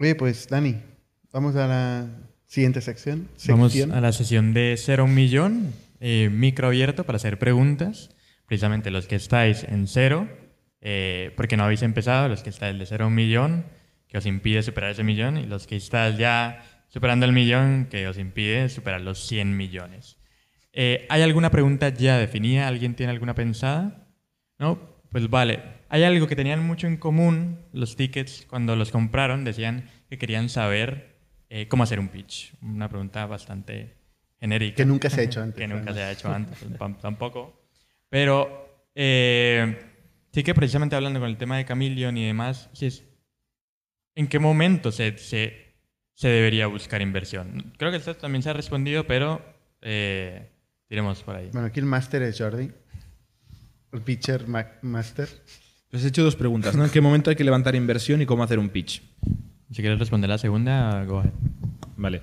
Oye, pues Dani, vamos a la siguiente sección. Vamos a la sesión de 0 a un millón, eh, micro abierto para hacer preguntas. Precisamente los que estáis en cero, eh, porque no habéis empezado, los que estáis de 0 a un millón, que os impide superar ese millón, y los que estáis ya superando el millón, que os impide superar los 100 millones. Eh, ¿Hay alguna pregunta ya definida? ¿Alguien tiene alguna pensada? ¿No? Pues vale. Hay algo que tenían mucho en común los tickets cuando los compraron. Decían que querían saber eh, cómo hacer un pitch. Una pregunta bastante genérica. Que nunca se ha hecho antes, que nunca se ha hecho antes, tam- tampoco. Pero eh, sí que precisamente hablando con el tema de Chameleon y demás, sí es, ¿en qué momento se, se, se debería buscar inversión? Creo que esto también se ha respondido, pero eh, tiremos por ahí. Bueno, aquí el máster es Jordi. El pitcher ma- master. Pues he hecho dos preguntas, ¿no? ¿En qué momento hay que levantar inversión y cómo hacer un pitch? Si quieres responder la segunda, go ahead. Vale.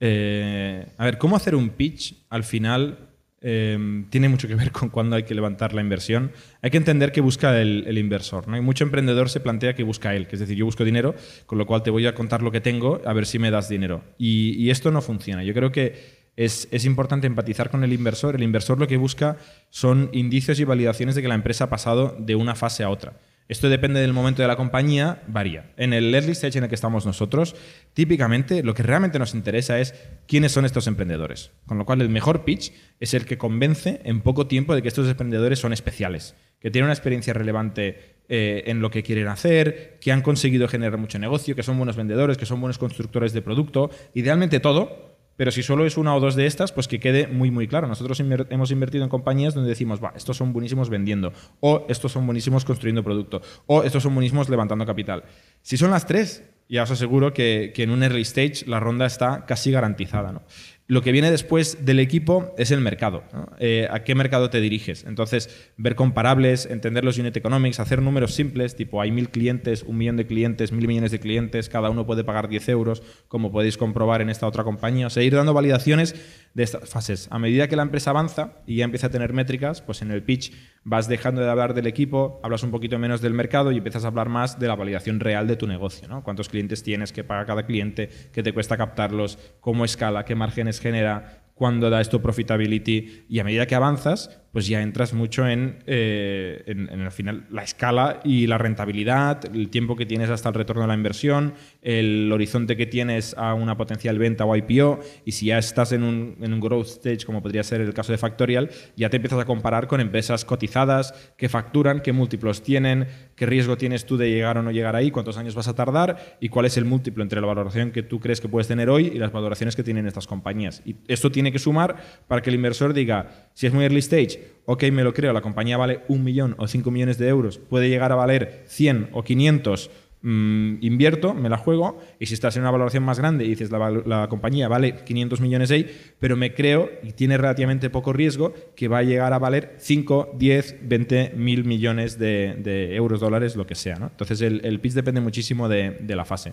Eh, a ver, cómo hacer un pitch al final eh, tiene mucho que ver con cuándo hay que levantar la inversión. Hay que entender qué busca el, el inversor. ¿no? Y mucho emprendedor se plantea que busca él, que es decir, yo busco dinero, con lo cual te voy a contar lo que tengo, a ver si me das dinero. Y, y esto no funciona. Yo creo que es, importante empatizar con el inversor. El inversor lo que busca son indicios y validaciones de que la empresa ha pasado de una fase a otra. Esto depende del momento de la compañía, varía. En el early stage en el que estamos nosotros, típicamente lo que realmente nos interesa es quiénes son estos emprendedores. Con lo cual, el mejor pitch es el que convence en poco tiempo de que estos emprendedores son especiales, que tienen una experiencia relevante eh, en lo que quieren hacer, que han conseguido generar mucho negocio, que son buenos vendedores, que son buenos constructores de producto, idealmente todo, pero si solo es una o dos de estas, pues que quede muy, muy claro. Nosotros hemos invertido en compañías donde decimos, va, estos son buenísimos vendiendo, o estos son buenísimos construyendo producto, o estos son buenísimos levantando capital. Si son las tres, ya os aseguro que, que en un early stage la ronda está casi garantizada. ¿no? Lo que viene después del equipo es el mercado. Eh, ¿A qué mercado te diriges? Entonces, ver comparables, entender los unit economics, hacer números simples, tipo hay mil clientes, un millón de clientes, mil millones de clientes, cada uno puede pagar 10 euros, como podéis comprobar en esta otra compañía. O dando validaciones de estas fases. A medida que la empresa avanza y ya empieza a tener métricas, pues en el pitch vas dejando de hablar del equipo, hablas un poquito menos del mercado y empiezas a hablar más de la validación real de tu negocio. ¿no? ¿Cuántos clientes tienes, qué paga cada cliente, qué te cuesta captarlos, cómo escala, qué márgenes genera, cuándo da esto profitability. Y a medida que avanzas, pues ya entras mucho en, eh, en, en, al final la escala y la rentabilidad, el tiempo que tienes hasta el retorno de la inversión, el horizonte que tienes a una potencial venta o IPO. Y si ya estás en un, en un growth stage, como podría ser el caso de Factorial, ya te empiezas a comparar con empresas cotizadas que facturan, qué múltiplos tienen, qué riesgo tienes tú de llegar o no llegar ahí, cuántos años vas a tardar y cuál es el múltiplo entre la valoración que tú crees que puedes tener hoy y las valoraciones que tienen estas compañías. Y esto tiene que sumar para que el inversor diga, si es muy early stage, ok, me lo creo, la compañía vale un millón o cinco millones de euros, puede llegar a valer 100 o 500, mmm, invierto, me la juego, y si estás en una valoración más grande y dices, la, compañía vale 500 millones ahí, pero me creo, y tiene relativamente poco riesgo, que va a llegar a valer 5, 10, 20 mil millones de, euros, dólares, lo que sea. Entonces el, pitch depende muchísimo de la fase.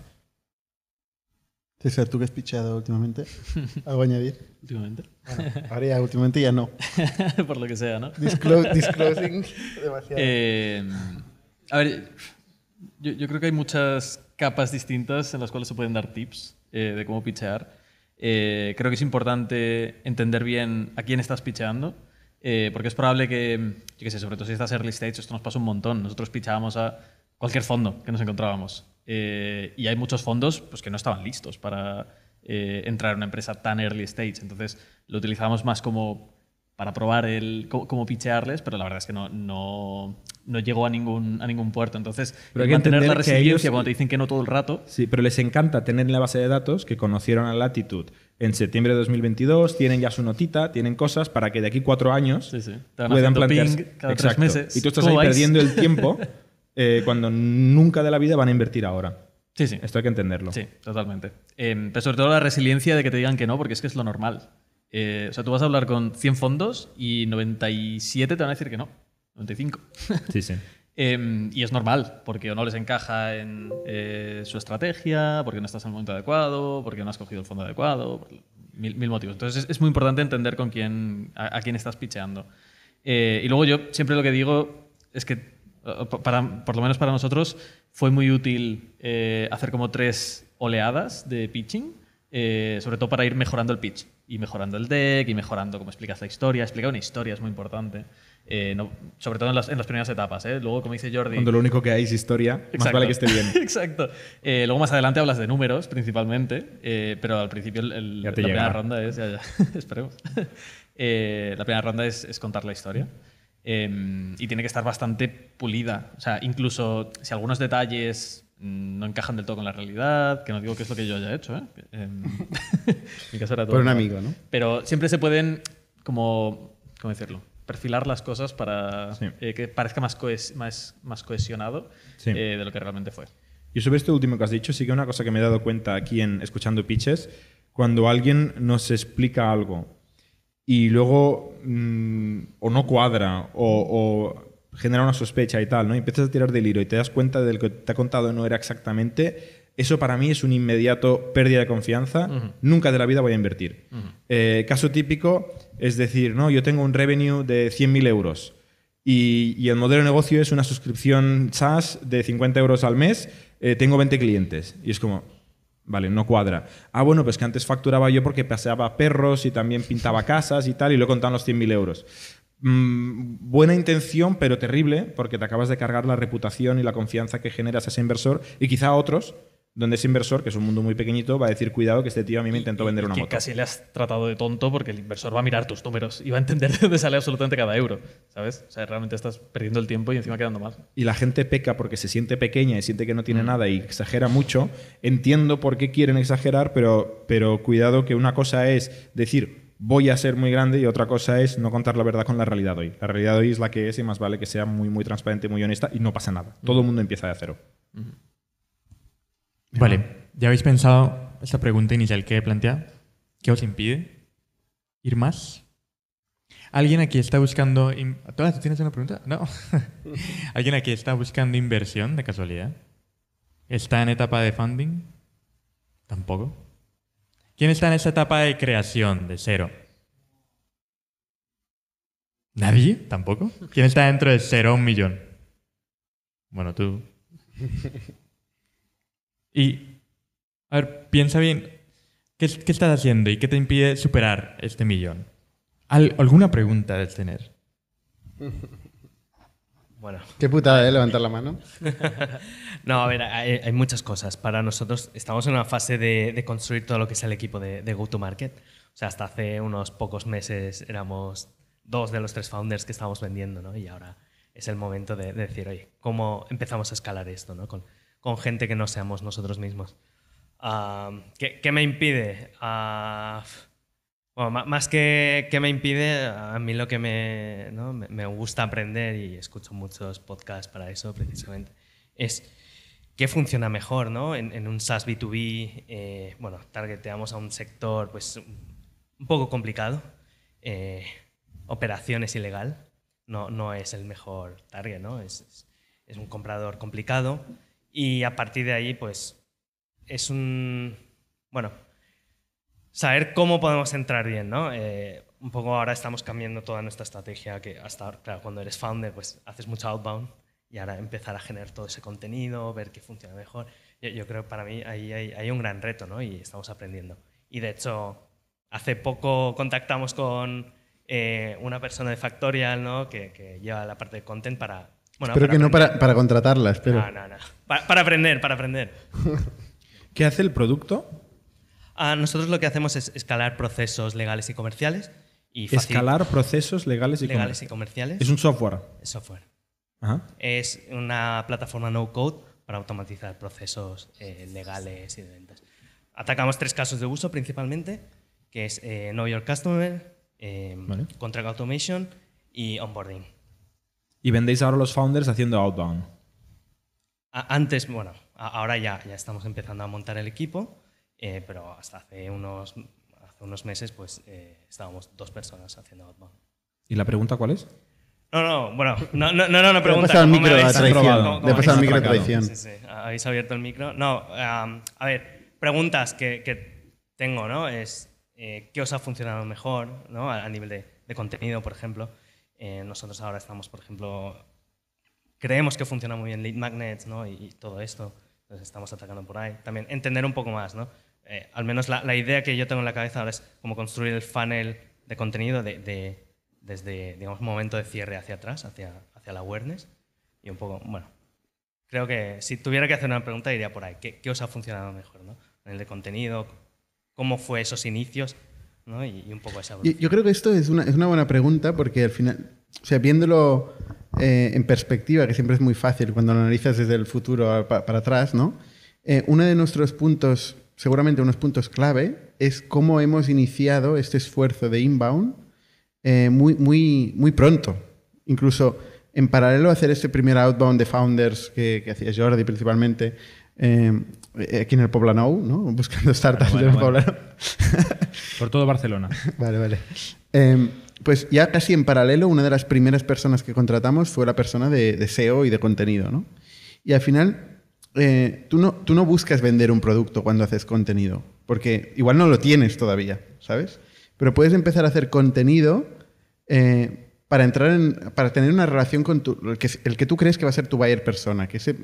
César, ¿tú qué has pichado últimamente? ¿Algo a añadir? Últimamente. Bueno, ahora ya, últimamente ya no. Por lo que sea, ¿no? Disclo disclosing demasiado. Eh, a ver, yo, yo, creo que hay muchas capas distintas en las cuales se pueden dar tips eh, de cómo pichear. Eh, creo que es importante entender bien a quién estás picheando, eh, porque es probable que, yo qué sé, sobre todo si estás early stage, esto nos pasa un montón. Nosotros pichábamos a cualquier fondo que nos encontrábamos. Eh, y hay muchos fondos pues, que no estaban listos para eh, entrar en una empresa tan early stage. Entonces lo utilizábamos más como para probar el cómo, cómo pichearles, pero la verdad es que no, no, no llegó a ningún, a ningún puerto. Entonces, pero hay que mantener la resiliencia ellos, cuando te dicen que no todo el rato. Sí, pero les encanta tener en la base de datos que conocieron a Latitude en septiembre de 2022, tienen ya su notita, tienen cosas para que de aquí cuatro años sí, sí. puedan plantearse. Ping cada Exacto. tres meses. Y tú estás ahí vais? perdiendo el tiempo eh, cuando nunca de la vida van a invertir ahora. Sí, sí. Esto hay que entenderlo. Sí, totalmente. Eh, pero sobre todo la resiliencia de que te digan que no, porque es que es lo normal. Eh, o sea, tú vas a hablar con 100 fondos y 97 te van a decir que no. 95. Sí, sí. eh, y es normal, porque o no les encaja en eh, su estrategia, porque no estás en el momento adecuado, porque no has cogido el fondo adecuado, mil, mil motivos. Entonces es, es, muy importante entender con quién, a, a quién estás picheando. Eh, y luego yo siempre lo que digo es que Para, por lo menos para nosotros fue muy útil eh, hacer como tres oleadas de pitching, eh, sobre todo para ir mejorando el pitch y mejorando el deck y mejorando cómo explicas la historia. Explicar una historia es muy importante, eh, no- sobre todo en las, en las primeras etapas. ¿eh? Luego, como dice Jordi... Cuando lo único que hay es historia, más Exacto. vale que esté bien. Exacto. Eh, luego más adelante hablas de números principalmente, eh, pero al principio el- el- Ya la primera ronda es, ya, ya, esperemos. Eh, la primera ronda es, es contar la historia. Eh, y tiene que estar bastante pulida. O sea, incluso si algunos detalles mm, no encajan del todo con la realidad, que no digo que es lo que yo haya hecho, ¿eh? Em, mi caso era todo Por un amigo, ¿no? Pero siempre se pueden, como, ¿cómo decirlo? Perfilar las cosas para Sí. eh, que parezca más, cohes- más, más cohesionado Sí. eh, de lo que realmente fue. Y sobre esto último que has dicho, sí que una cosa que me he dado cuenta aquí en escuchando pitches, cuando alguien nos explica algo y luego mm, o no cuadra o, o genera una sospecha y tal, ¿no? Y empiezas a tirar del hilo y te das cuenta de lo que te ha contado no era exactamente, eso para mí es un inmediato pérdida de confianza. Nunca de la vida voy a invertir. Eh, caso típico es decir, no, yo tengo un revenue de 100.000 euros. Y, y el modelo de negocio es una suscripción SaaS de 50 euros al mes, eh, tengo 20 clientes. Y es como, vale, no cuadra. Ah, bueno, pues que antes facturaba yo porque paseaba perros y también pintaba casas y tal, y lo contaban los 100.000 euros. Mm, buena intención, pero terrible, porque te acabas de cargar la reputación y la confianza que generas a ese inversor y quizá a otros, donde ese inversor, que es un mundo muy pequeñito, va a decir, cuidado, que este tío a mí me intentó vender una que moto. casi le has tratado de tonto porque el inversor va a mirar tus números y va a entender de dónde sale absolutamente cada euro, ¿sabes? O sea, realmente estás perdiendo el tiempo y encima quedando mal. y la gente peca porque se siente pequeña y siente que no tiene nada y exagera mucho, entiendo por qué quieren exagerar, pero, pero cuidado que una cosa es decir voy a ser muy grande y otra cosa es no contar la verdad con la realidad hoy. La realidad hoy es la que es y más vale que sea muy, muy transparente, muy honesta y no pasa nada. Todo el mundo empieza de cero. Vale, ¿ya habéis pensado esta pregunta inicial que he planteado? ¿Qué os impide ir más? ¿Alguien aquí está buscando... in- ¿Tú tú tienes una pregunta? No. ¿Alguien aquí está buscando inversión de casualidad? ¿Está en etapa de funding? Tampoco. ¿Quién está en esta etapa de creación, de cero? ¿Nadie? ¿Tampoco? ¿Quién está dentro de cero a un millón? Bueno, tú. Y, a ver, piensa bien, ¿qué, qué estás haciendo y qué te impide superar este millón? Al- ¿Alguna pregunta debes tener? Bueno, Qué putada, ¿eh? Levantar la mano. no, a ver, hay, hay muchas cosas. Para nosotros estamos en una fase de, de construir todo lo que es el equipo de, de go-to-market. O sea, hasta hace unos pocos meses éramos dos de los tres founders que estábamos vendiendo, ¿no? Y ahora es el momento de, de decir, oye, ¿cómo empezamos a escalar esto, ¿no? Con, con gente que no seamos nosotros mismos. Ah, ¿qué, qué me impide? Ah, bueno, más que, que me impide, a mí lo que me, ¿no? me gusta aprender y escucho muchos podcasts para eso precisamente, es qué funciona mejor ¿no? en, en un SaaS B2B. eh, bueno, targeteamos a un sector pues, un poco complicado, eh, operaciones ilegal, no, no es el mejor target, ¿no? es, es, es un comprador complicado y a partir de ahí pues es un... Bueno, saber cómo podemos entrar bien, ¿no? Eh, un poco ahora estamos cambiando toda nuestra estrategia, que hasta claro, cuando eres founder, pues haces mucho outbound y ahora empezar a generar todo ese contenido, ver qué funciona mejor. Yo, creo que para mí ahí hay, hay un gran reto, ¿no? Y estamos aprendiendo. Y de hecho, hace poco contactamos con eh, una persona de Factorial, ¿no? Que, que lleva la parte de content para... Bueno, Espero que no para, para contratarla, espero. No, no, no. Para, para aprender, para aprender. ¿Qué hace el producto? Ah, nosotros lo que hacemos es escalar procesos legales y comerciales y Escalar procesos legales y legales y comerciales. comerciales. Es un software. Es software. Ajá. Es una plataforma no code para automatizar procesos eh, legales y de ventas. Atacamos tres casos de uso principalmente, que es eh, Know Your Customer, eh, Vale. Contract Automation y Onboarding. Y vendéis ahora los founders haciendo outbound. Antes, bueno, ahora ya, ya estamos empezando a montar el equipo, eh, pero hasta hace unos, hace unos meses pues eh, estábamos dos personas haciendo outbound. ¿Y la pregunta cuál es? No, no, bueno, no, no, no, no, no pregunta. pasado el ¿cómo me micro a habéis- traición. el micro a atracado. traición. Sí, sí, habéis abierto el micro. No, am, a ver, preguntas que, que tengo, ¿no? Es eh, qué os ha funcionado mejor, ¿no? A, a nivel de, de contenido, por ejemplo. Eh, nosotros ahora estamos, por ejemplo, creemos que funciona muy bien lead magnets ¿no? y, y todo esto. Entonces estamos atacando por ahí. También entender un poco más, ¿no? Eh, al menos la, la idea que yo tengo en la cabeza ahora es cómo construir el funnel de contenido de, de- desde, digamos, momento de cierre hacia atrás, hacia, hacia la awareness. Y un poco, bueno, creo que si tuviera que hacer una pregunta iría por ahí. ¿Qué, qué os ha funcionado mejor, ¿no? En el de contenido, cómo fue esos inicios, ¿no? Y, y un poco esa Yo, yo creo que esto es una, es una buena pregunta porque al final, o sea, viéndolo eh, en perspectiva, que siempre es muy fácil cuando lo analizas desde el futuro a- pa- para atrás, ¿no? Eh, uno de nuestros puntos, seguramente unos puntos clave, es cómo hemos iniciado este esfuerzo de inbound eh, muy, muy, muy pronto. Incluso en paralelo a hacer este primer outbound de founders que, que hacía Jordi principalmente, eh, aquí en el Poblenou, ¿no? Buscando startups Bueno, en el bueno. Por todo Barcelona. Vale, vale. Eh, pues ya casi en paralelo, una de las primeras personas que contratamos fue la persona de, de SEO y de contenido, ¿no? Y al final, eh, tú, no, tú no buscas vender un producto cuando haces contenido, porque igual no lo tienes todavía, ¿sabes? Pero puedes empezar a hacer contenido eh, para entrar en, para tener una relación con tu, el, que, el que tú crees que va a ser tu buyer persona, que ese,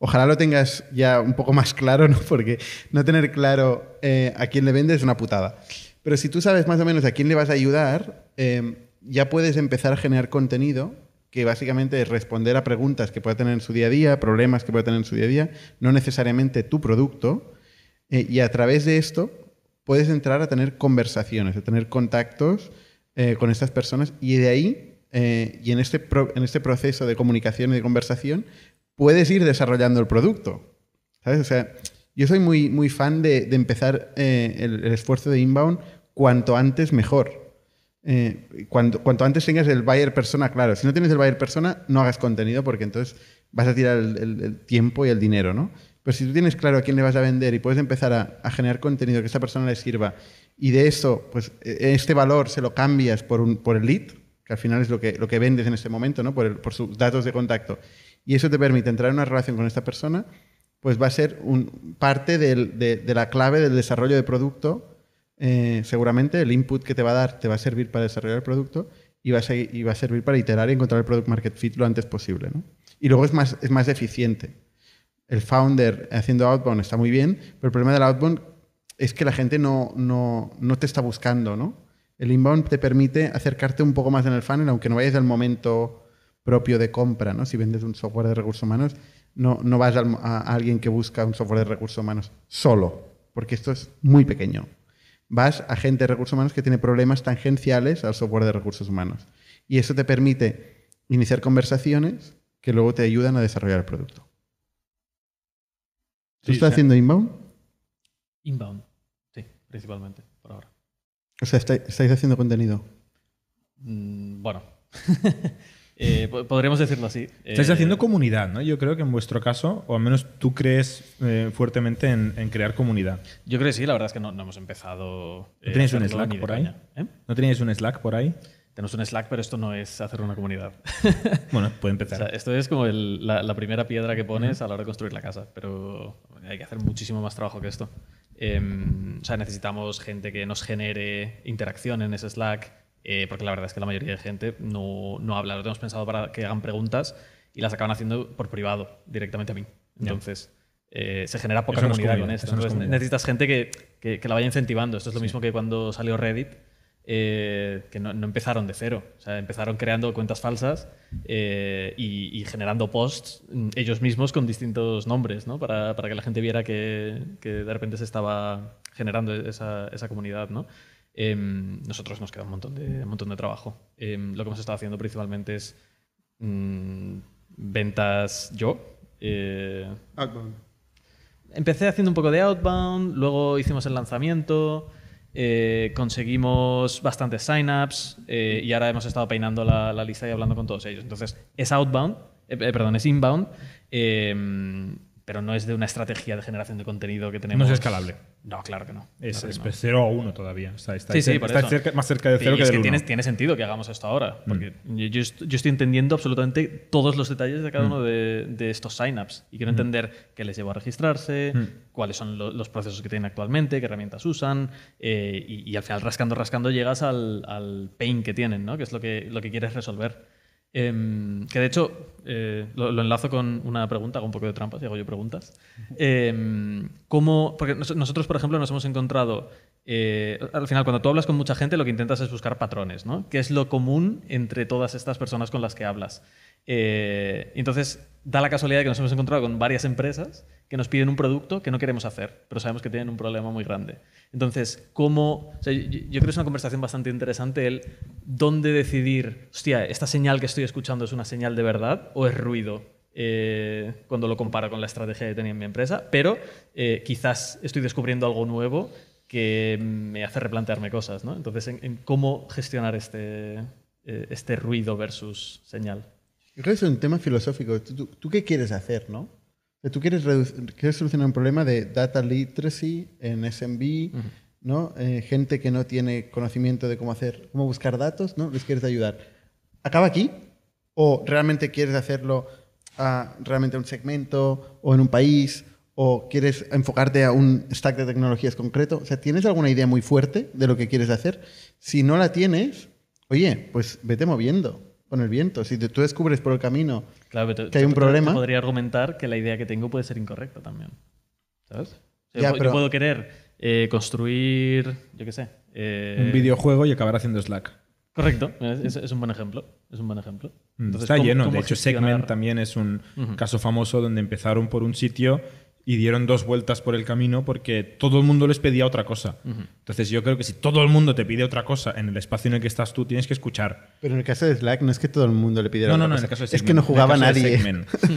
ojalá lo tengas ya un poco más claro, ¿no? Porque no tener claro eh, a quién le vendes es una putada. Pero si tú sabes más o menos a quién le vas a ayudar, eh, ya puedes empezar a generar contenido que básicamente es responder a preguntas que pueda tener en su día a día, problemas que pueda tener en su día a día, no necesariamente tu producto. eh, y a través de esto puedes entrar a tener conversaciones, a tener contactos eh, con estas personas y de ahí, y en este, en este proceso de comunicación y de conversación, puedes ir desarrollando el producto. ¿Sabes? O sea, yo soy muy, muy fan de, empezar eh, el, esfuerzo de inbound cuanto antes mejor. Eh, cuanto, antes tengas el buyer persona claro. Si no tienes el buyer persona, no hagas contenido porque entonces vas a tirar el, tiempo y el dinero, ¿no? Pero si tú tienes claro a quién le vas a vender y puedes empezar a, generar contenido que a esa persona le sirva y de eso, pues eh, este valor se lo cambias por, un, por el lead, que al final es lo que, lo que vendes en este momento, ¿no? Por, por sus datos de contacto, y eso te permite entrar en una relación con esta persona, pues va a ser un, parte del- de, de la clave del desarrollo de producto. Eh, seguramente el input que te va a dar te va a servir para desarrollar el producto y va a, seguir- y va a servir para iterar y encontrar el product market fit lo antes posible. ¿no? Y luego es más, es más eficiente. El founder haciendo outbound está muy bien, pero el problema del outbound es que la gente no, no, no te está buscando. ¿no? El inbound te permite acercarte un poco más en el funnel, aunque no vayas al momento propio de compra. ¿no? Si vendes un software de recursos humanos, no, no vas a, a alguien que busca un software de recursos humanos solo, porque esto es muy pequeño. Vas a gente de recursos humanos que tiene problemas tangenciales al software de recursos humanos. Y eso te permite iniciar conversaciones que luego te ayudan a desarrollar el producto. ¿Tú Sí, estás haciendo inbound? Inbound. Sí, principalmente, por ahora. O sea, está- estáis haciendo contenido. Mm, bueno. Eh, po- podríamos decirlo así. Estáis Eh, haciendo comunidad, ¿no? Yo creo que en vuestro caso, o al menos tú crees eh, fuertemente en, en crear comunidad. Yo creo que sí, la verdad es que no, no hemos empezado. ¿No tenéis un Slack por ahí? ¿Eh? ¿No teníais un Slack por ahí? Tenemos un Slack, pero esto no es hacer una comunidad. Bueno, puede O empezar. sea, esto es como el- la, la primera piedra que pones a la hora de construir la casa, pero hay que hacer muchísimo más trabajo que esto. Em, o sea, necesitamos gente que nos genere interacción en ese Slack, eh, porque la verdad es que la mayoría de gente no, no habla. Lo tenemos pensado para que hagan preguntas y las acaban haciendo por privado, directamente a mí. Entonces, eh, se genera poca comunidad con esto. Entonces, comunidad. necesitas gente que, que- que la vaya incentivando. Esto es lo mismo que cuando salió Reddit, eh, que no, no empezaron de cero. O sea, empezaron creando cuentas falsas eh, y, y generando posts mm, ellos mismos con distintos nombres, ¿no? Para, para que la gente viera que, que de repente se estaba generando esa, esa comunidad, ¿no? Em, nosotros nos queda un montón de, un montón de trabajo. Em, lo que hemos estado haciendo principalmente es mm, ventas yo. eh, Empecé haciendo un poco de outbound, luego hicimos el lanzamiento, eh, conseguimos bastantes signups eh, y ahora hemos estado peinando la, la lista y hablando con todos ellos. Entonces, es outbound, perdón, es inbound, eh, pero no es de una estrategia de generación de contenido que tenemos. No es escalable. No, claro que no. Es, Claro es no. pues 0 a 1 todavía. Está, está, Sí, sí, está cerca- más cerca de Sí, 0 y que es del que 1. tiene, tiene sentido que hagamos esto ahora, porque yo, yo yo estoy entendiendo absolutamente todos los detalles de cada uno de, de estos signups y quiero entender qué les llevó a registrarse, cuáles son lo- los procesos que tienen actualmente, qué herramientas usan eh, y, y al final rascando, rascando llegas al, al pain que tienen, ¿no? que es lo que, lo que quieres resolver. Em, que de hecho, eh, lo, lo enlazo con una pregunta, hago un poco de trampas y hago yo preguntas. Em, ¿cómo, porque nos- nosotros, por ejemplo, nos hemos encontrado, eh, al final, cuando tú hablas con mucha gente, lo que intentas es buscar patrones, ¿no? ¿Qué es lo común entre todas estas personas con las que hablas? Eh, entonces, da la casualidad que nos hemos encontrado con varias empresas que nos piden un producto que no queremos hacer, pero sabemos que tienen un problema muy grande. Entonces, ¿cómo...? yo creo que es una conversación bastante interesante el dónde decidir, hostia, esta señal que estoy escuchando es una señal de verdad o es ruido eh, cuando lo comparo con la estrategia que tenía en mi empresa, pero eh, quizás estoy descubriendo algo nuevo que me hace replantearme cosas, ¿no? Entonces, en, en cómo gestionar este, eh, este ruido versus señal. Yo creo que es un tema filosófico. ¿Tú, tú- tú qué quieres hacer, no? Tú quieres, quieres solucionar un problema de data literacy en SMB, ¿no? Eh, gente que no tiene conocimiento de cómo hacer, cómo buscar datos, ¿no? Les quieres ayudar. ¿Acaba aquí? ¿O realmente quieres hacerlo a realmente un segmento o en un país? ¿O quieres enfocarte a un stack de tecnologías concreto? O sea, ¿tienes alguna idea muy fuerte de lo que quieres hacer? Si no la tienes, oye, pues vete moviendo con el viento. Si te- tú descubres por el camino Claro, pero te- Que hay un te- problema. te podría argumentar que la idea que tengo puede ser incorrecta también. ¿Sabes? O sea, Ya, yo, pero- puedo querer eh, construir, yo qué sé. eh, Un videojuego y acabar haciendo Slack. Correcto, es, es un buen ejemplo. Es un buen ejemplo. Mm, Entonces, Está ¿cómo- lleno. cómo De hecho, gestionar- Segment también es un caso famoso donde empezaron por un sitio y dieron dos vueltas por el camino porque todo el mundo les pedía otra cosa. Entonces yo creo que si todo el mundo te pide otra cosa en el espacio en el que estás tú, tienes que escuchar. Pero en el caso de Slack no es que todo el mundo le pidiera No, no, otra no, en cosa. el caso de Es Segment. que no En el jugaba caso de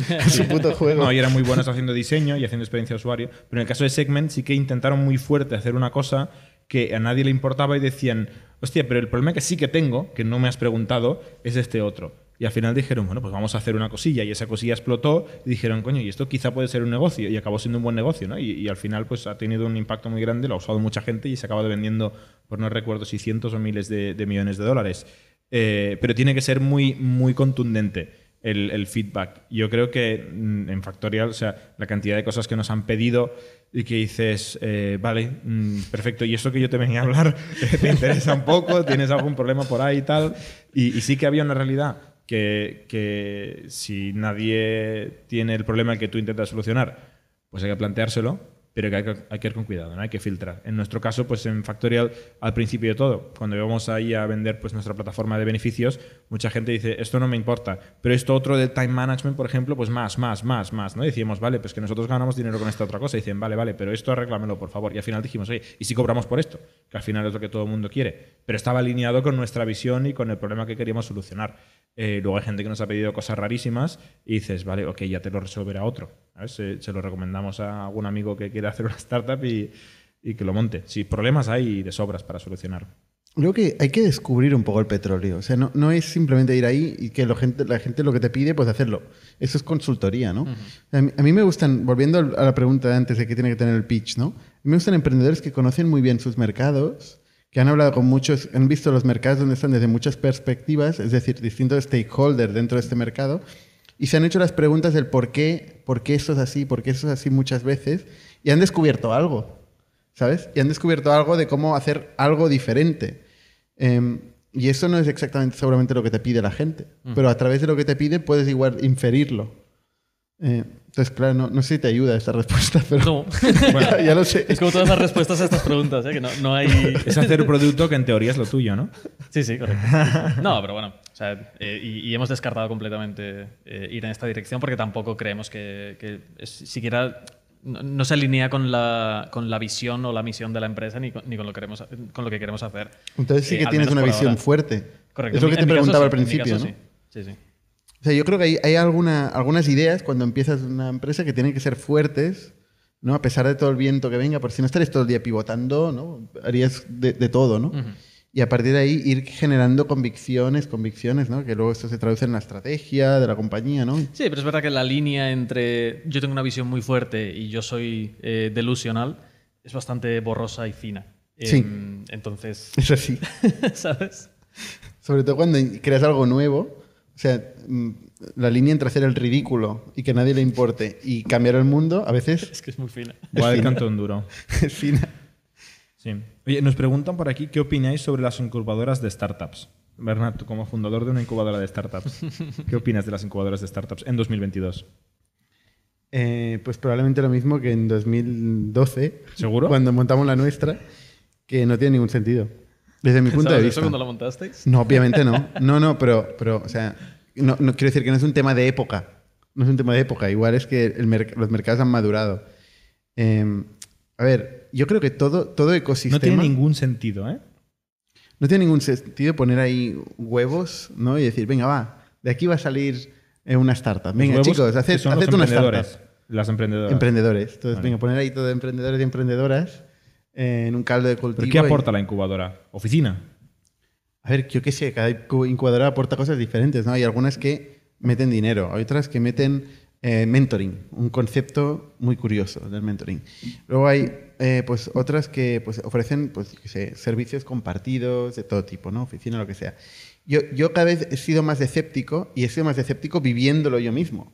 nadie a su puto juego. No, y eran muy buenos haciendo diseño y haciendo experiencia de usuario. Pero en el caso de Segment sí que intentaron muy fuerte hacer una cosa que a nadie le importaba y decían, hostia, pero el problema que sí que tengo, que no me has preguntado, es este otro. Y al final dijeron, bueno, pues vamos a hacer una cosilla. Y esa cosilla explotó y dijeron, coño, y esto quizá puede ser un negocio. Y acabó siendo un buen negocio, ¿no? Y, y al final pues ha tenido un impacto muy grande, lo ha usado mucha gente y se acaba vendiendo, por no recuerdo si cientos o miles de, de millones de dólares. Eh, pero tiene que ser muy, muy contundente el, el feedback. Yo creo que mm, en Factorial, o sea, la cantidad de cosas que nos han pedido y que dices, eh, vale, mm, perfecto, y eso que yo te venía a hablar te interesa un poco, tienes algún problema por ahí y tal. Y, y sí que había una realidad que, que si nadie tiene el problema que tú intentas solucionar, pues hay que planteárselo, pero que hay, que hay que ir con cuidado, ¿no? hay que filtrar. En nuestro caso, pues en Factorial, al principio de todo, cuando íbamos ahí a vender pues, nuestra plataforma de beneficios, mucha gente dice, esto no me importa, pero esto otro del time management, por ejemplo, pues más, más, más, más. ¿no? Decíamos, vale, pues que nosotros ganamos dinero con esta otra cosa. Y dicen, vale, vale, pero esto arréglamelo, por favor. Y al final dijimos, oye, ¿y si cobramos por esto? Que al final es lo que todo el mundo quiere. Pero estaba alineado con nuestra visión y con el problema que queríamos solucionar. Eh, luego hay gente que nos ha pedido cosas rarísimas y dices, vale, ok, ya te lo resolverá otro. ¿sabes? Se, se lo recomendamos a algún amigo que quiera hacer una startup y, y que lo monte. Si problemas hay de sobras para solucionar. Creo que hay que descubrir un poco el petróleo. O sea, no, no es simplemente ir ahí y que gente, la gente lo que te pide, pues hacerlo. Eso es consultoría, ¿no? A, mí, a mí me gustan, volviendo a la pregunta de antes de qué tiene que tener el pitch, ¿no? Me gustan emprendedores que conocen muy bien sus mercados, que han hablado con muchos, han visto los mercados donde están desde muchas perspectivas, es decir, distintos stakeholders dentro de este mercado, y se han hecho las preguntas del por qué, por qué esto es así, por qué eso es así muchas veces, y han descubierto algo. ¿sabes? Y han descubierto algo de cómo hacer algo diferente. Em, y eso no es exactamente seguramente lo que te pide la gente, pero a través de lo que te pide puedes igual inferirlo. Eh, entonces, claro, no, no sé si te ayuda esta respuesta, pero No. ya, ya lo sé. es como todas las respuestas a estas preguntas, ¿eh? que no, no hay... Es hacer un producto que en teoría es lo tuyo, ¿no? Sí, sí, correcto. No, pero bueno, o sea, eh, y, y hemos descartado completamente eh, ir en esta dirección porque tampoco creemos que, que es- siquiera no, no se alinea con la, con la visión o la misión de la empresa ni con, ni con, lo, queremos, con lo que queremos hacer. Entonces sí Eh, que tienes una visión ahora. fuerte. Correcto. Es lo que te caso preguntaba al sí, en mi principio, caso ¿no? Sí, sí. sí. O sea, yo creo que hay, hay alguna, algunas ideas cuando empiezas una empresa que tienen que ser fuertes, ¿no? A pesar de todo el viento que venga, por si no estarías todo el día pivotando, ¿no? Harías de, de todo, ¿no? Y a partir de ahí ir generando convicciones, convicciones, ¿no? Que luego esto se traduce en la estrategia de la compañía, ¿no? Sí, pero es verdad que la línea entre yo tengo una visión muy fuerte y yo soy eh, delusional es bastante borrosa y fina. Sí. Em, entonces, Es así. ¿sabes? Sobre todo cuando creas algo nuevo. O sea, mm, la línea entre hacer el ridículo y que nadie le importe y cambiar el mundo, a veces Es que es muy fina. Igual el cantón duro. es fina. Sí. Oye, nos preguntan por aquí qué opináis sobre las incubadoras de startups. Bernat, tú como fundador de una incubadora de startups, ¿qué opinas de las incubadoras de startups en 2022? Eh, pues probablemente lo mismo que en 2012. ¿Seguro? Cuando montamos la nuestra, que no tiene ningún sentido. Desde mi punto de ¿Sabes vista. eso cuando la montasteis? No, obviamente no. No, no, pero, pero o sea, no, no- quiero decir que no es un tema de época. No es un tema de época. Igual es que el merc- los mercados han madurado. Eh, a ver, yo creo que todo, todo ecosistema. No tiene ningún sentido, ¿eh? no tiene ningún sentido poner ahí huevos, ¿no? Y decir, venga, va, de aquí va a salir eh, una startup. Venga, chicos, que haced, haced una emprendedores. startup. Las emprendedoras. Emprendedores. Entonces, Vale. venga, poner ahí todo de emprendedores y emprendedoras en un caldo de cultivo. ¿Pero qué y- aporta la incubadora? ¿Oficina? A ver, yo qué sé, cada incu- incubadora aporta cosas diferentes, ¿no? Hay algunas que meten dinero, hay otras que meten eh, mentoring, un concepto muy curioso del mentoring. Luego hay eh, pues otras que pues, ofrecen pues, qué sé, servicios compartidos de todo tipo, ¿no? Oficina, lo que sea. Yo, yo cada vez he sido más escéptico y he sido más escéptico viviéndolo yo mismo.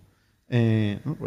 Eh, ¿no?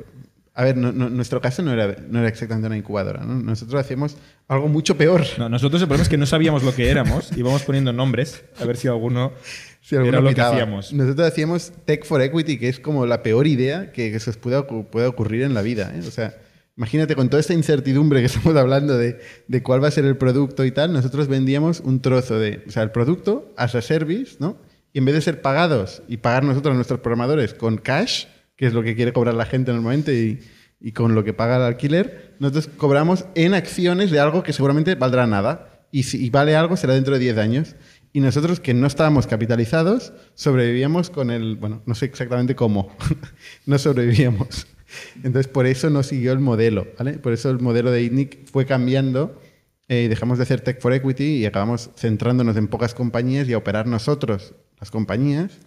A ver, no- no- nuestro caso no era, no era exactamente una incubadora, ¿no? Nosotros hacíamos algo mucho peor. No, nosotros el problema es que no sabíamos lo que éramos y íbamos poniendo nombres a ver si alguno Si alguno era lo que hacíamos. Nosotros hacíamos Tech for Equity, que es como la peor idea que, que se os pueda, pueda ocurrir en la vida. ¿eh? O sea, imagínate con toda esta incertidumbre que estamos hablando de, de cuál va a ser el producto y tal, nosotros vendíamos un trozo de, o sea, el producto as a service, ¿no? Y en vez de ser pagados y pagar nosotros a nuestros programadores con cash, que es lo que quiere cobrar la gente normalmente y, y con lo que paga el alquiler, nosotros cobramos en acciones de algo que seguramente valdrá nada. Y si vale algo, será dentro de 10 años. Y nosotros, que no estábamos capitalizados, sobrevivíamos con el. Bueno, no sé exactamente cómo. no sobrevivíamos. Entonces, por eso no siguió el modelo. Por eso el modelo de ITNIC fue cambiando eh, dejamos de hacer Tech for Equity y acabamos centrándonos en pocas compañías y a operar nosotros las compañías.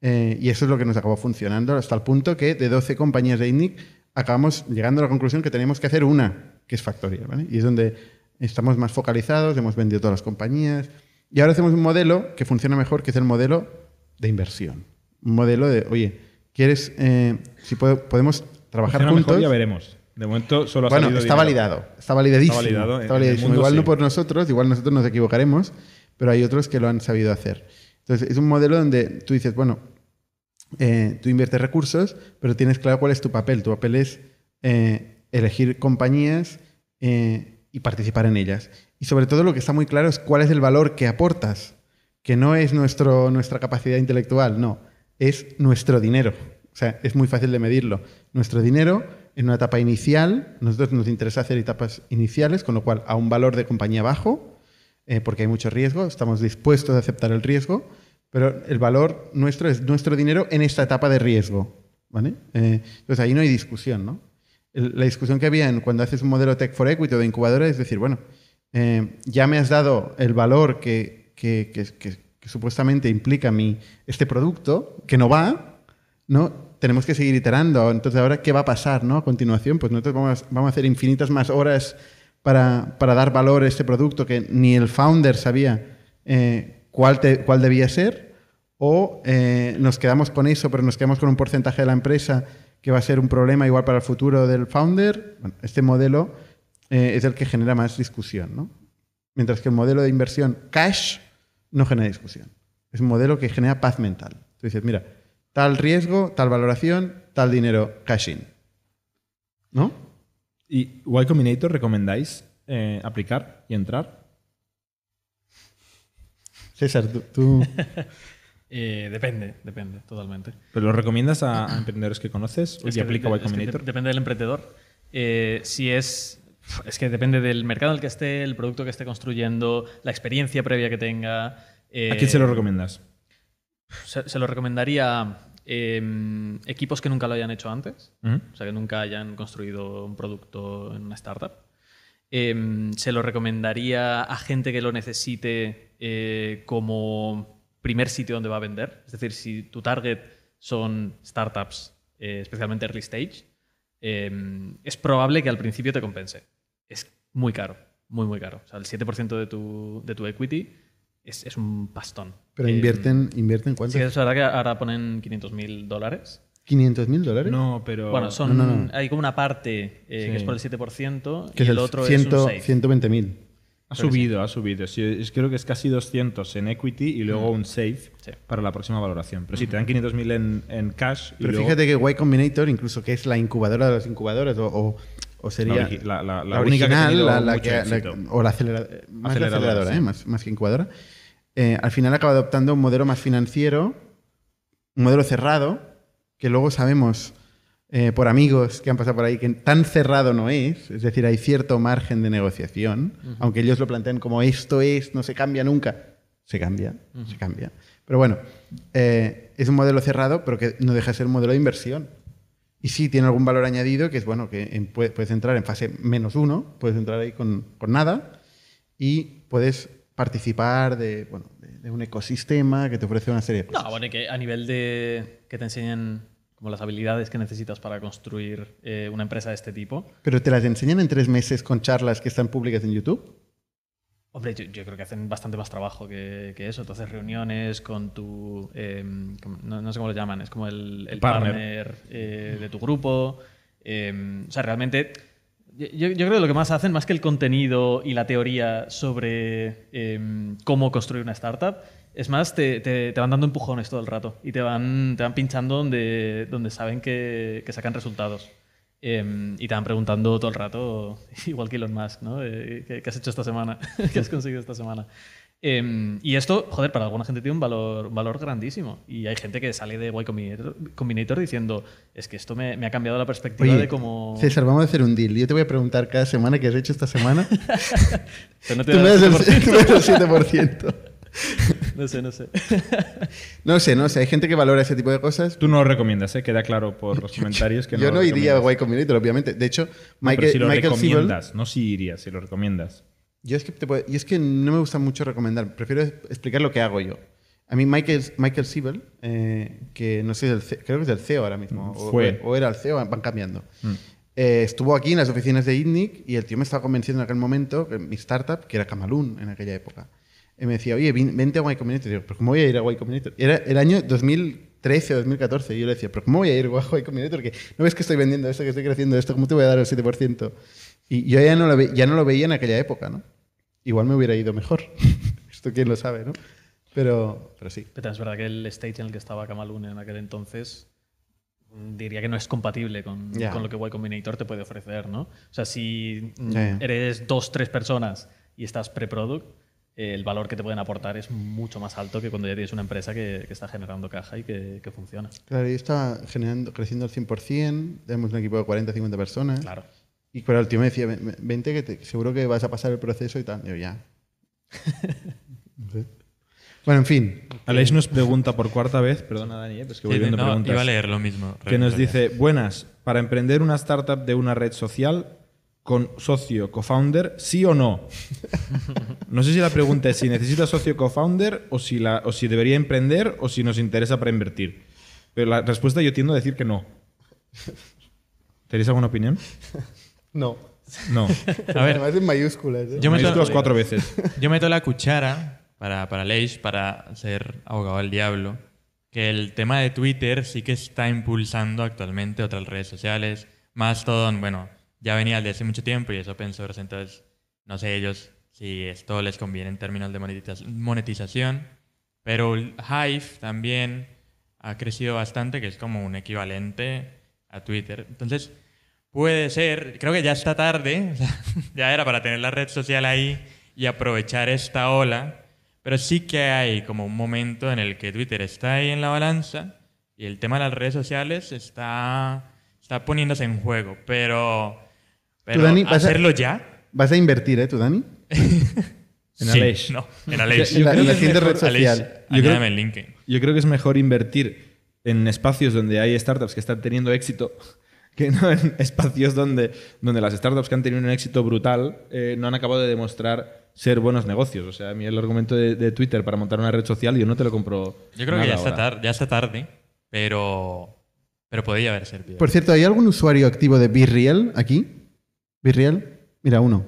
Eh, y eso es lo que nos acabó funcionando hasta el punto que de 12 compañías de ITNIC acabamos llegando a la conclusión que teníamos que hacer una, que es Factorial. ¿vale? Y es donde estamos más focalizados, hemos vendido todas las compañías. Y ahora hacemos un modelo que funciona mejor, que es el modelo de inversión. Un modelo de, oye, ¿quieres, eh, si puedo- podemos trabajar Funciona mejor, juntos? ya veremos. De momento solo ha Bueno, está dinero. validado, está validadísimo. Está validado, está validadísimo. Igual no sí. por nosotros, igual nosotros nos equivocaremos, pero hay otros que lo han sabido hacer. Entonces, es un modelo donde tú dices, bueno, eh, tú inviertes recursos, pero tienes claro cuál es tu papel. Tu papel es eh, elegir compañías eh, y participar en ellas. Y sobre todo lo que está muy claro es cuál es el valor que aportas, que no es nuestro, nuestra capacidad intelectual, no, es nuestro dinero. O sea, es muy fácil de medirlo. Nuestro dinero en una etapa inicial, nosotros nos interesa hacer etapas iniciales, con lo cual a un valor de compañía bajo, eh, porque hay mucho riesgo, estamos dispuestos a aceptar el riesgo, pero el valor nuestro es nuestro dinero en esta etapa de riesgo. ¿vale? Eh, entonces ahí no hay discusión. ¿no? El- la discusión que había en cuando haces un modelo Tech for Equity o de incubadora es decir, bueno, eh, ya me has dado el valor que, que- que- que- supuestamente implica mi, este producto, que no va, ¿no? Tenemos que seguir iterando. Entonces, ahora, ¿qué va a pasar ¿no? a continuación? Pues nosotros vamos, vamos a hacer infinitas más horas para, para dar valor a este producto que ni el founder sabía eh, cuál, te- cuál debía ser, o eh, nos quedamos con eso, pero nos quedamos con un porcentaje de la empresa que va a ser un problema igual para el futuro del founder. Bueno, este modelo eh, es el que genera más discusión, ¿no? Mientras que el modelo de inversión cash no genera discusión. Es un modelo que genera paz mental. Tú dices, mira, tal riesgo, tal valoración, tal dinero cash in. ¿No? ¿Y Y Combinator recomendáis eh, aplicar y entrar? César, tú... tú- Eh, depende, depende, totalmente. ¿Pero lo recomiendas a, a emprendedores que conoces Es y que aplica de- es que Combinator? de- depende del emprendedor. Eh, si es. Es que depende del mercado en el que esté, el producto que esté construyendo, la experiencia previa que tenga. eh, ¿A quién se lo recomiendas? se, se lo recomendaría a eh, equipos que nunca lo hayan hecho antes, o sea, que nunca hayan construido un producto en una startup. Eh, se lo recomendaría a gente que lo necesite eh, como primer sitio donde va a vender. Es decir, si tu target son startups, eh, especialmente early stage, eh, es probable que al principio te compense. Es muy caro, muy, muy caro. O sea, el 7% de tu, de tu equity es, es un pastón. Pero Eh, invierten, invierten cuánto? Sí, es verdad que ahora ponen 500 mil dólares. 500 mil dólares. No, pero... Bueno, son, no, no. hay como una parte eh, Sí. que es por el 7% que y es el el otro 100 es un 6. 120 mil. Ha subido, ha subido. Sí, es- creo que es casi 200 en equity y luego un safe Sí. para la próxima valoración. Pero sí, te dan 500.000 en, en cash. y Pero luego fíjate que Y Combinator, incluso que es la incubadora de las incubadoras, o, o- o sería La la- la- la la única que ha original, la, que, o la aceleradora, Aceleradora, aceleradora, sí. ¿eh? más, más que incubadora, eh, al final acaba adoptando un modelo más financiero, un modelo cerrado, que luego sabemos eh, por amigos que han pasado por ahí que tan cerrado no es, es decir, hay cierto margen de negociación, aunque ellos lo plantean como esto es, no se cambia nunca, se cambia, se cambia. Pero bueno, eh, es un modelo cerrado, pero que no deja de ser un modelo de inversión. Y sí tiene algún valor añadido, que es bueno, que en- puede- puedes entrar en fase menos uno, puedes entrar ahí con, con nada y puedes participar de, bueno, de, de un ecosistema que te ofrece una serie de cosas. No, bueno, que a nivel de que te enseñen como las habilidades que necesitas para construir eh, una empresa de este tipo. Pero te las enseñan en tres meses con charlas que están públicas en YouTube. Hombre, yo, yo creo que hacen bastante más trabajo que, que eso. Entonces, reuniones con tu. eh, com- no, no sé cómo lo llaman, es como el, el Partner. partner, eh, de tu grupo. eh, o sea, realmente. Yo, yo creo que lo que más hacen, más que el contenido y la teoría sobre eh, cómo construir una startup, es más, te, te- te van dando empujones todo el rato y te van, te van pinchando donde, donde saben que, que sacan resultados. Eh, y te van preguntando todo el rato, igual que Elon Musk, ¿no? Eh, ¿qué, qué has hecho esta semana? ¿Qué has conseguido esta semana? Eh, y esto, joder, para alguna gente tiene un valor, un valor grandísimo. Y hay gente que sale de Y Combinator, Combinator diciendo, es que esto me, me ha cambiado la perspectiva Oye, de cómo... César, vamos a hacer un deal. Yo te voy a preguntar cada semana qué has hecho esta semana. Pero no te Tú me das el, 7%. tú me das el 7%. No sé, no sé. No sé, no sé. Hay gente que valora ese tipo de cosas. Tú no lo recomiendas, ¿eh? Queda claro por los comentarios que no Yo lo no iría a. Y Combinator, obviamente. De hecho, No, pero Michael, si lo Michael Siebel- recomiendas, no si irías, si lo recomiendas. Yo es, que te puedo- y es que no me gusta mucho recomendar, prefiero explicar lo que hago yo. A mí Michael, Michael Siebel, eh, que no sé, creo que es del CEO ahora mismo, o, Fue. o era el CEO, van cambiando. Mm. Eh, estuvo aquí en las oficinas de ITNIC y el tío me estaba convenciendo en aquel momento, que mi startup, que era Camalún en aquella época, y me decía, oye, vente a Y Combinator. Y digo, ¿pero cómo voy a ir a Y Combinator? Era el año 2013 o 2014 y yo le decía, ¿pero cómo voy a ir a Y Combinator? Que no ves que estoy vendiendo esto, que estoy creciendo esto, ¿cómo te voy a dar el 7%? Y yo ya no lo, ve- ya no lo veía en aquella época, ¿no? Igual me hubiera ido mejor. Esto quién lo sabe, ¿no? Pero, pero sí. Pero es verdad que el stage en el que estaba Kamalun en aquel entonces diría que no es compatible con, Ya. con lo que Y Combinator te puede ofrecer, ¿no? O sea, si ya. eres dos, tres personas y estás pre-product, el valor que te pueden aportar es mucho más alto que cuando ya tienes una empresa que, que está generando caja y que, que funciona. Claro, yo estaba generando, creciendo al 100%, tenemos un equipo de 40, 50 personas. Claro. Y pero el tío me decía, "Ven- ven- vente que te- seguro que vas a pasar el proceso y tal. Yo, ya. Bueno, en fin. Aleix nos pregunta por cuarta vez, perdona Dani, eh, pues que voy Sí, viendo no, preguntas. iba a leer lo mismo. que nos dice, buenas, para emprender una startup de una red social con socio co-founder, sí o no. No sé si la pregunta es si necesita socio co-founder o, si la- o si debería emprender o si nos interesa para invertir. Pero la respuesta yo tiendo a decir que no. ¿Tenéis alguna opinión? No. No. A ver, Además en mayúsculas. ¿eh? yo meto, Mayúsculas cuatro veces. yo meto la cuchara para, para Leish, para ser abogado del diablo, que el tema de Twitter sí que está impulsando actualmente otras redes sociales. Mastodon, bueno, ya venía desde hace mucho tiempo y es open source, entonces no sé ellos si esto les conviene en términos de monetiza- monetización. Pero Hive también ha crecido bastante, que es como un equivalente a Twitter. Entonces, puede ser, creo que ya está tarde, ya era para tener la red social ahí y aprovechar esta ola, pero sí que hay como un momento en el que Twitter está ahí en la balanza y el tema de las redes sociales está, está poniéndose en juego, pero, pero Dani, vas a- hacerlo ya. Vas a invertir, ¿eh, tú, Dani? En Sí, Aleix. No, en Aleix. En la- en la siguiente red social. Aleix, Yo creo- el LinkedIn. Yo creo que es mejor invertir en espacios donde hay startups que están teniendo éxito que no en espacios donde, donde las startups que han tenido un éxito brutal eh, no han acabado de demostrar ser buenos negocios. O sea, a mí el argumento de, de Twitter para montar una red social yo no te lo compro. Yo creo nada que ya está, tarde, ya está tarde, pero, pero podría haber servido. Por cierto, ¿hay algún usuario activo de BeReal aquí? ¿BeReal? Mira, uno.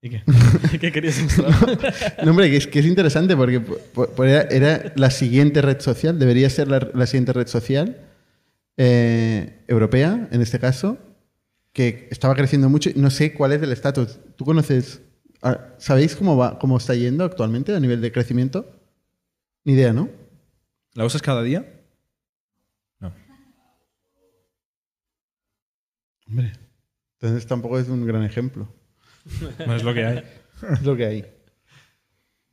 ¿Y qué? ¿Qué querías mostrar? No, hombre, que es, que es interesante porque po- po- era, era la siguiente red social, debería ser la, la siguiente red social eh, europea, en este caso, que estaba creciendo mucho. y No sé cuál es el estatus. ¿Tú conoces? ah, ¿Sabéis cómo va, cómo está yendo actualmente a nivel de crecimiento? Ni idea, ¿no? ¿La usas cada día? No. Hombre. Entonces tampoco es un gran ejemplo. No es lo que hay. Es lo que hay.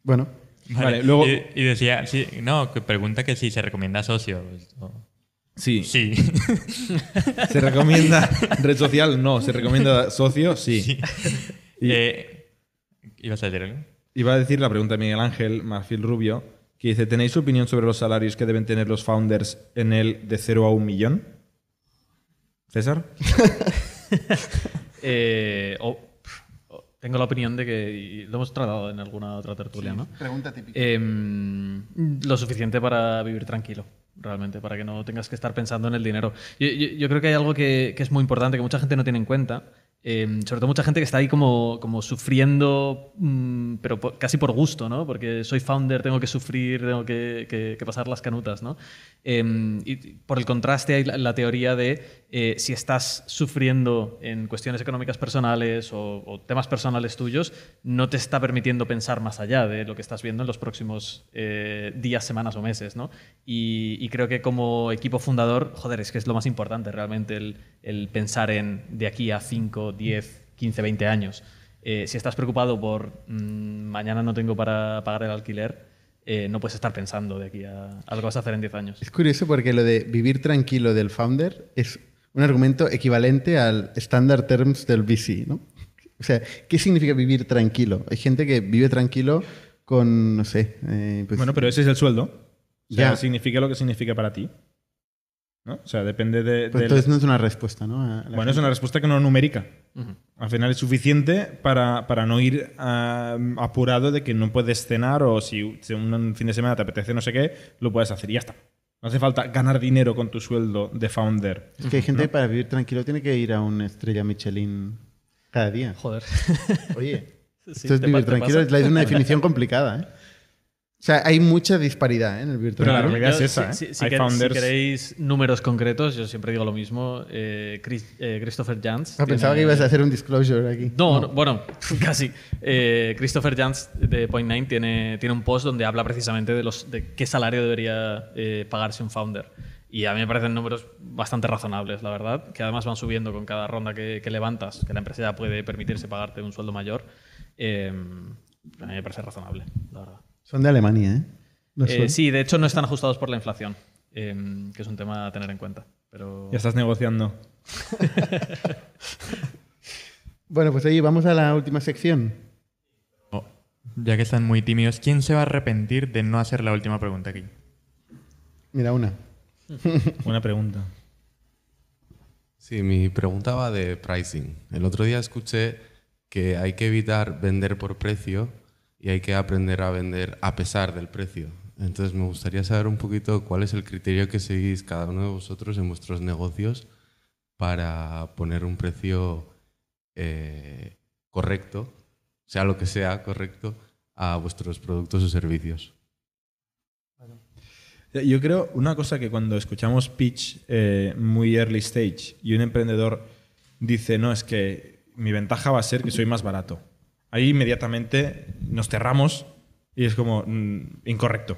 Bueno, Vale, luego- Y, y decía, sí, no, que pregunta que si se recomienda socio. Pues. Sí. Sí. ¿Se recomienda red social? No. ¿Se recomienda socio? Sí. Eh, ¿Ibas a decir algo? Iba a decir la pregunta de Miguel Ángel Marfil Rubio, que dice, ¿tenéis opinión sobre los salarios que deben tener los founders en el de 0 a 1 millón? César. Eh, tengo la opinión de que, y lo hemos tratado en alguna otra tertulia, ¿no? pregunta típica. Em, lo suficiente para vivir tranquilo, realmente, para que no tengas que estar pensando en el dinero. Yo, yo- creo que hay algo que, que es muy importante, que mucha gente no tiene en cuenta, em, sobre todo mucha gente que está ahí como, como sufriendo, mm, pero casi por gusto, ¿no? Porque soy founder, tengo que sufrir, tengo que, que- pasar las canutas, ¿no? Em, y por el contraste hay la teoría de eh, si estás sufriendo en cuestiones económicas personales o, o temas personales tuyos, no te está permitiendo pensar más allá de lo que estás viendo en los próximos eh, días, semanas o meses, ¿no? Y, y creo que como equipo fundador, joder, es que es lo más importante realmente el, el pensar en de aquí a 5, 10, 15, 20 años. Eh, si estás preocupado por mm, mañana no tengo para pagar el alquiler, eh, no puedes estar pensando de aquí a, a lo que vas a hacer en 10 años. Es curioso porque lo de vivir tranquilo del founder es un argumento equivalente al standard terms del VC, ¿no? O sea, ¿qué significa vivir tranquilo? Hay gente que vive tranquilo con, no sé, eh, pues, Bueno, pero ese es el sueldo. O sea, Ya. significa lo que significa para ti. ¿No? O sea, depende de... pues del- entonces no es una respuesta, ¿no? Bueno, es una respuesta que no es numérica. Ujú. Al final es suficiente para, para no ir ah, apurado de que no puedes cenar o si, si un fin de semana te apetece no sé qué, lo puedes hacer y ya está. No hace falta ganar dinero con tu sueldo de founder. Es que hay gente que para vivir tranquilo tiene que ir a una estrella Michelin cada día. Joder. Oye, Sí, esto es ¿te vivir tranquilo, pasa? es una definición complicada, ¿eh? O sea, hay mucha disparidad ¿eh? en el vivir Pero la realidad es esa, si- ¿eh? si- si quer- founders- si queréis números concretos, yo siempre digo lo mismo. eh, Chris- eh, Christopher Jans. Ah, pensaba que ibas a hacer un disclosure aquí. No, no, bueno, casi. Eh, Christopher Jans de Point Nine tiene, tiene un post donde habla precisamente de, los, de qué salario debería eh, pagarse un founder. Y a mí me parecen números bastante razonables, la verdad, que además van subiendo con cada ronda que, que levantas, que la empresa ya puede permitirse pagarte un sueldo mayor. Eh, a mí me parece razonable, la verdad. Son de Alemania, ¿eh? No Eh, sí, de hecho no están ajustados por la inflación, eh, que es un tema a tener en cuenta. Pero Ya estás negociando. Bueno, pues ahí vamos a la última sección. Oh, ya que están muy tímidos, ¿quién se va a arrepentir de no hacer la última pregunta aquí? Mira, una. Buena pregunta. Sí, mi pregunta va de pricing. El otro día escuché que hay que evitar vender por precio y hay que aprender a vender a pesar del precio. Entonces me gustaría saber un poquito cuál es el criterio que seguís cada uno de vosotros en vuestros negocios para poner un precio eh, correcto, sea lo que sea correcto, a vuestros productos o servicios. Yo creo una cosa que cuando escuchamos pitch eh, muy early stage y un emprendedor dice, no, es que mi ventaja va a ser que soy más barato. Ahí inmediatamente nos cerramos y es como mm, incorrecto.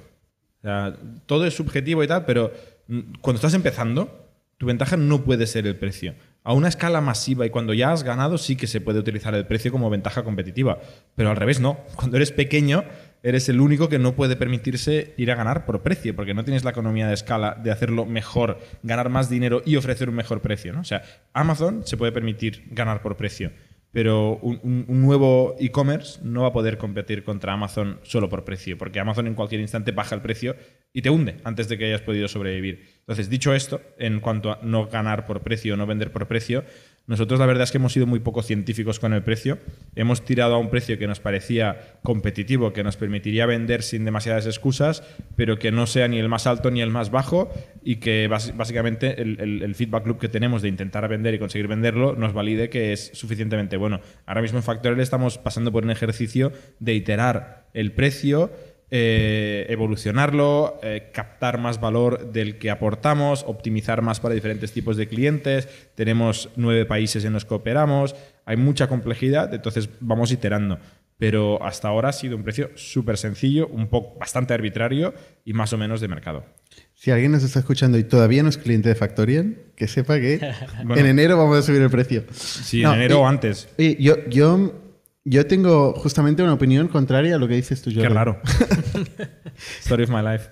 O sea, todo es subjetivo y tal, pero mm, cuando estás empezando, tu ventaja no puede ser el precio. A una escala masiva y cuando ya has ganado, sí que se puede utilizar el precio como ventaja competitiva. Pero al revés, no. Cuando eres pequeño, eres el único que no puede permitirse ir a ganar por precio, porque no tienes la economía de escala de hacerlo mejor, ganar más dinero y ofrecer un mejor precio. ¿no? O sea, Amazon se puede permitir ganar por precio, pero un, nuevo e-commerce no va a poder competir contra Amazon solo por precio, porque Amazon en cualquier instante baja el precio y te hunde antes de que hayas podido sobrevivir. Entonces, dicho esto, en cuanto a no ganar por precio no vender por precio, nosotros la verdad es que hemos sido muy poco científicos con el precio. Hemos tirado a un precio que nos parecía competitivo, que nos permitiría vender sin demasiadas excusas, pero que no sea ni el más alto ni el más bajo y que básicamente el- el feedback loop que tenemos de intentar vender y conseguir venderlo nos valide que es suficientemente bueno. Ahora mismo en Factorial estamos pasando por un ejercicio de iterar el precio eh, evolucionarlo, eh, captar más valor del que aportamos, optimizar más para diferentes tipos de clientes. Tenemos nueve países en los que operamos, hay mucha complejidad, entonces vamos iterando. Pero hasta ahora ha sido un precio súper sencillo, un poco bastante arbitrario y más o menos de mercado. Si alguien nos está escuchando y todavía no es cliente de Factorial, que sepa que Bueno. en enero vamos a subir el precio. Sí, No, en enero y- o antes. Yo, yo tengo justamente una opinión contraria a lo que dices tú, Qué Jordi. raro. Story of my life.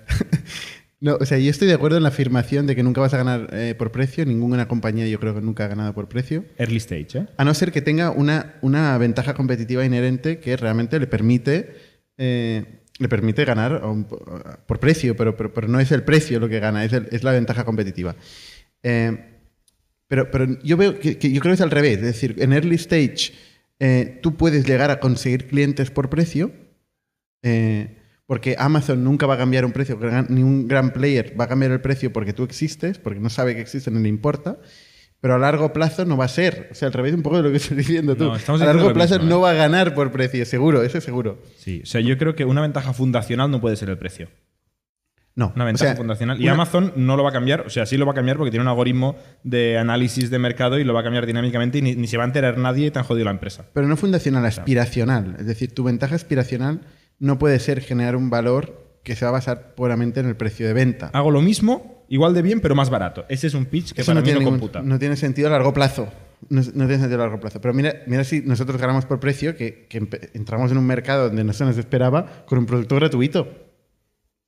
No, o sea, yo estoy de acuerdo en la afirmación de que nunca vas a ganar eh, por precio. Ninguna compañía yo creo que nunca ha ganado por precio. Early stage, ¿eh? A no ser que tenga una, una ventaja competitiva inherente que realmente le permite, eh, le permite ganar un- por precio, pero, pero, pero no es el precio lo que gana, es, el- es la ventaja competitiva. Eh, pero, pero yo veo que, que yo creo que es al revés. Es decir, en early stage eh, tú puedes llegar a conseguir clientes por precio, eh, porque Amazon nunca va a cambiar un precio, ni un gran player va a cambiar el precio porque tú existes, porque no sabe que existes, no le importa. Pero a largo plazo no va a ser. O sea, al revés un poco de lo que estás diciendo tú. No, a largo plazo mismo, ¿eh? no va a ganar por precio, seguro, eso es seguro. Sí. O sea, yo creo que una ventaja fundacional no puede ser el precio. No. Una o ventaja sea, fundacional. Y una- Amazon no lo va a cambiar. O sea, sí lo va a cambiar porque tiene un algoritmo de análisis de mercado y lo va a cambiar dinámicamente y ni, ni se va a enterar nadie y te han jodido la empresa. Pero no fundacional, aspiracional. Es decir, tu ventaja aspiracional no puede ser generar un valor que se va a basar puramente en el precio de venta. Hago lo mismo, igual de bien, pero más barato. Ese es un pitch que Eso para no mí tiene, no ningún- computa. no tiene sentido a largo plazo. No, no tiene sentido a largo plazo. Pero mira, mira si nosotros ganamos por precio, que, que entramos en un mercado donde no se nos esperaba con un producto gratuito.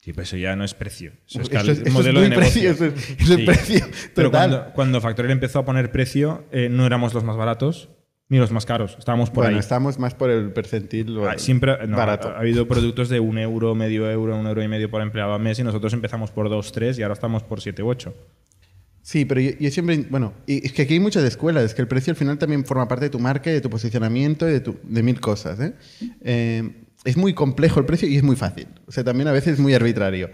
Sí, pero eso ya no es precio. Eso es, Esto cal- es- esto es modelo de negocio. precio, eso es- eso es precio Pero cuando, cuando Factorial empezó a poner precio, eh, no éramos los más baratos ni los más caros. Estábamos por bueno, ahí. estamos más por el percentil Ah, Siempre no, barato. Ha, ha habido productos de un euro, medio euro, un euro y medio por empleado al mes y nosotros empezamos por dos, tres y ahora estamos por siete u ocho. Sí, pero yo, yo siempre, bueno, y es que aquí hay muchas escuelas, es que el precio al final también forma parte de tu marca y de tu posicionamiento y de, tu- de mil cosas. ¿eh? Eh, es muy complejo el precio y es muy fácil. O sea, también a veces es muy arbitrario.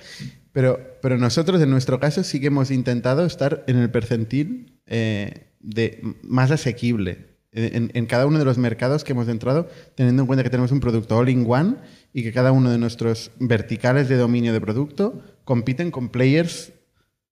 Pero, pero nosotros, en nuestro caso, sí que hemos intentado estar en el percentil eh, de más asequible. En, en cada uno de los mercados que hemos entrado, teniendo en cuenta que tenemos un producto all-in-one y que cada uno de nuestros verticales de dominio de producto compiten con players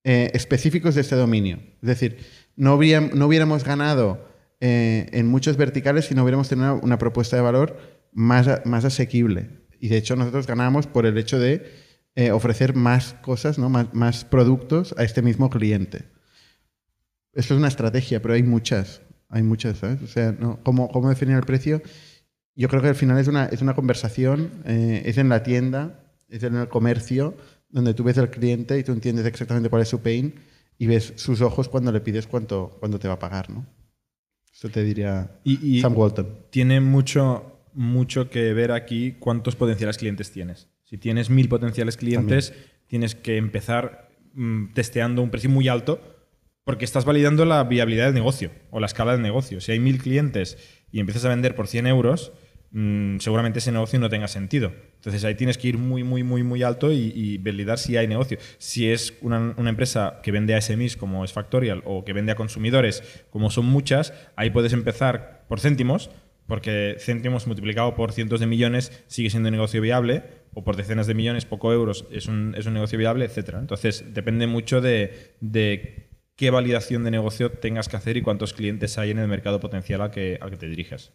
eh, específicos de este dominio. Es decir, no, hubiéramos, no hubiéramos ganado eh, en muchos verticales si no hubiéramos tenido una propuesta de valor más, más asequible. Y de hecho nosotros ganamos por el hecho de eh, ofrecer más cosas, ¿no? más, más productos a este mismo cliente. Esto es una estrategia, pero hay muchas. Hay muchas, ¿sabes? O sea, ¿no? ¿Cómo, ¿cómo definir el precio? Yo creo que al final es una, es una conversación, eh, es en la tienda, es en el comercio, donde tú ves al cliente y tú entiendes exactamente cuál es su pain y ves sus ojos cuando le pides cuánto, cuánto te va a pagar, ¿no? Eso te diría Y, y Sam Walton. tiene mucho, mucho que ver aquí cuántos potenciales clientes tienes. Si tienes mil potenciales clientes, tienes que empezar mm, testeando un precio muy alto porque estás validando la viabilidad del negocio o la escala del negocio. Si hay mil clientes y empiezas a vender por 100 euros, mm, seguramente ese negocio no tenga sentido. Entonces ahí tienes que ir muy, muy, muy, muy alto y, y validar si hay negocio. Si es una, una empresa que vende a SMEs como es Factorial o que vende a consumidores como son muchas, ahí puedes empezar por céntimos, porque céntimos multiplicado por cientos de millones sigue siendo un negocio viable, o por decenas de millones, poco euros, es un, es un negocio viable, etc. Entonces depende mucho de, de qué validación de negocio tengas que hacer y cuántos clientes hay en el mercado potencial al que, al que te diriges.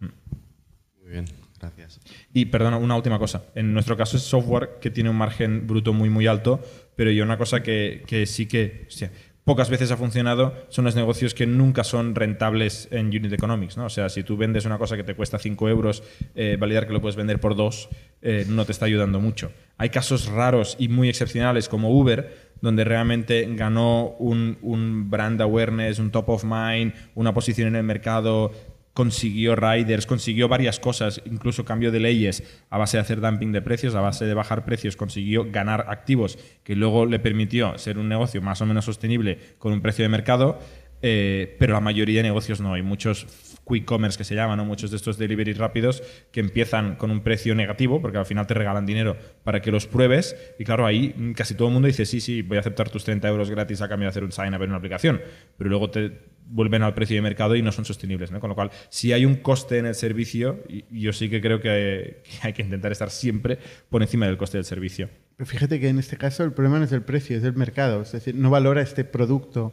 Muy bien, gracias. Y perdona, una última cosa. En nuestro caso es software que tiene un margen bruto muy, muy alto, pero yo una cosa que, que sí que hostia, pocas veces ha funcionado son los negocios que nunca son rentables en unit economics. ¿no? O sea, si tú vendes una cosa que te cuesta 5 euros, eh, validar que lo puedes vender por 2 eh, no te está ayudando mucho. Hay casos raros y muy excepcionales como Uber, donde realmente ganó un, un brand awareness, un top of mind, una posición en el mercado, consiguió riders, consiguió varias cosas, incluso cambio de leyes a base de hacer dumping de precios, a base de bajar precios, consiguió ganar activos que luego le permitió ser un negocio más o menos sostenible con un precio de mercado. eh, pero la mayoría de negocios no. Hay muchos quick commerce que se llaman, ¿no? muchos de estos delivery rápidos que empiezan con un precio negativo, porque al final te regalan dinero para que los pruebes. Y claro, ahí casi todo el mundo dice, sí, sí, voy a aceptar tus 30 euros gratis a cambio de hacer un sign up en una aplicación. Pero luego te vuelven al precio de mercado y no son sostenibles. ¿no? Con lo cual, si hay un coste en el servicio, yo sí que creo que, que hay que intentar estar siempre por encima del coste del servicio. Pero fíjate que en este caso el problema no es el precio, es el mercado. Es decir, no valora este producto.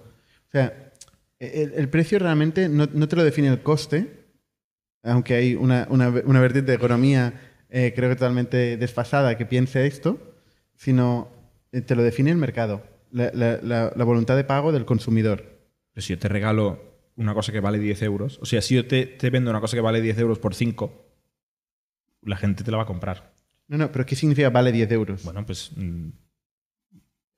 O sea, el, el precio realmente no, no te lo define el coste, aunque hay una, una, una vertiente de economía, eh, creo que totalmente desfasada, que piense esto, sino eh, te lo define el mercado, la, la- la- la voluntad de pago del consumidor. Pero si yo te regalo una cosa que vale 10 euros, o sea, si yo te, te vendo una cosa que vale 10 euros por 5, la gente te la va a comprar. No, no, pero ¿qué significa vale 10 euros? Bueno, pues mm,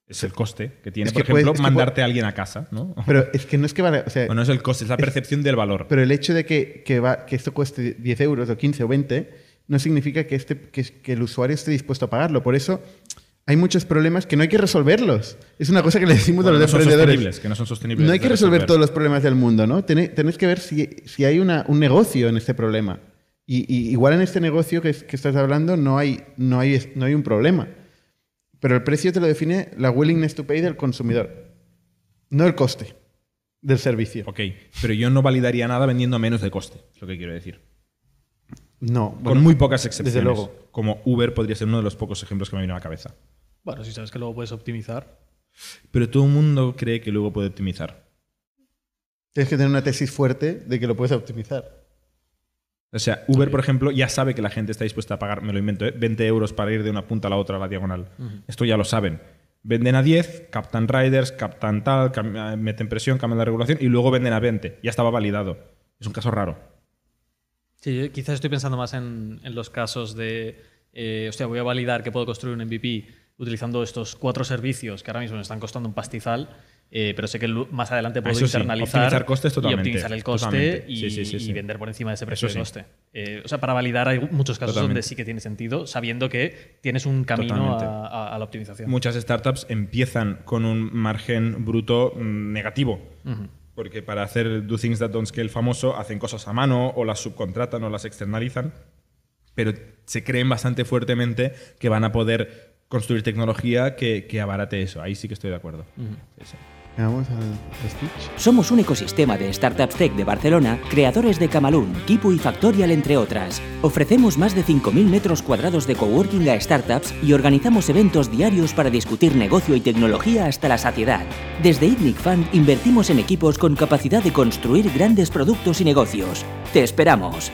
es el coste que tiene, Es por que puede- ejemplo, es que mandarte a alguien a casa, ¿no? Pero es que no es que vale. O sea, Bueno, es el coste, es la percepción del valor. Pero el hecho de que, que, va- que esto cueste 10 euros o 15 o 20 no significa que, este, que, que el usuario esté dispuesto a pagarlo. Por eso hay muchos problemas que no hay que resolverlos. Es una cosa que le decimos Bueno, a no los son emprendedores. sostenibles, que no son sostenibles. No hay que resolver resolver. todos los problemas del mundo, ¿no? Tené- Tenéis que ver si, si hay una- un negocio en este problema. Y, y igual en este negocio que, es- que estás hablando no hay, no, hay, no hay un problema. Pero el precio te lo define la willingness to pay del consumidor, no el coste del servicio. Ok, pero yo no validaría nada vendiendo a menos de coste, es lo que quiero decir. No, Con bueno, muy pocas excepciones. desde luego. Como Uber podría ser uno de los pocos ejemplos que me vino a la cabeza. Bueno, si sabes que luego puedes optimizar. Pero todo el mundo cree que luego puede optimizar. Tienes que tener una tesis fuerte de que lo puedes optimizar. O sea, Uber, por ejemplo, ya sabe que la gente está dispuesta a pagar, me lo invento, ¿eh? 20 euros para ir de una punta a la otra a la diagonal. Esto ya lo saben. Venden a 10, captan riders, captan tal, cam- meten presión, cambian la regulación y luego venden a 20. Ya estaba validado. Es un caso raro. Sí, yo quizás estoy pensando más en, en los casos de, eh, hostia, voy a validar que puedo construir un MVP utilizando estos cuatro servicios que ahora mismo me están costando un pastizal, eh, pero sé que más adelante puedo Eso sí, internalizar optimizar costes y totalmente, optimizar el coste y, Sí, sí, sí, y sí. vender por encima de ese precio Eso de sí. coste. Eh, o sea, para validar hay muchos casos donde sí que tiene sentido, sabiendo que tienes un camino Totalmente. a, a- a la optimización. Muchas startups empiezan con un margen bruto mm, negativo. Porque para hacer Do Things That Don't Scale famoso, hacen cosas a mano o las subcontratan o las externalizan. Pero se creen bastante fuertemente que van a poder construir tecnología que, que abarate eso. Ahí sí que estoy de acuerdo. Sí, sí. Vamos al al speech. Somos un ecosistema de startups tech de Barcelona, creadores de Camalún, Kipu y Factorial, entre otras. Ofrecemos más de 5.000 metros cuadrados de coworking a startups y organizamos eventos diarios para discutir negocio y tecnología hasta la saciedad. Desde ITNIC Fund invertimos en equipos con capacidad de construir grandes productos y negocios. ¡Te esperamos!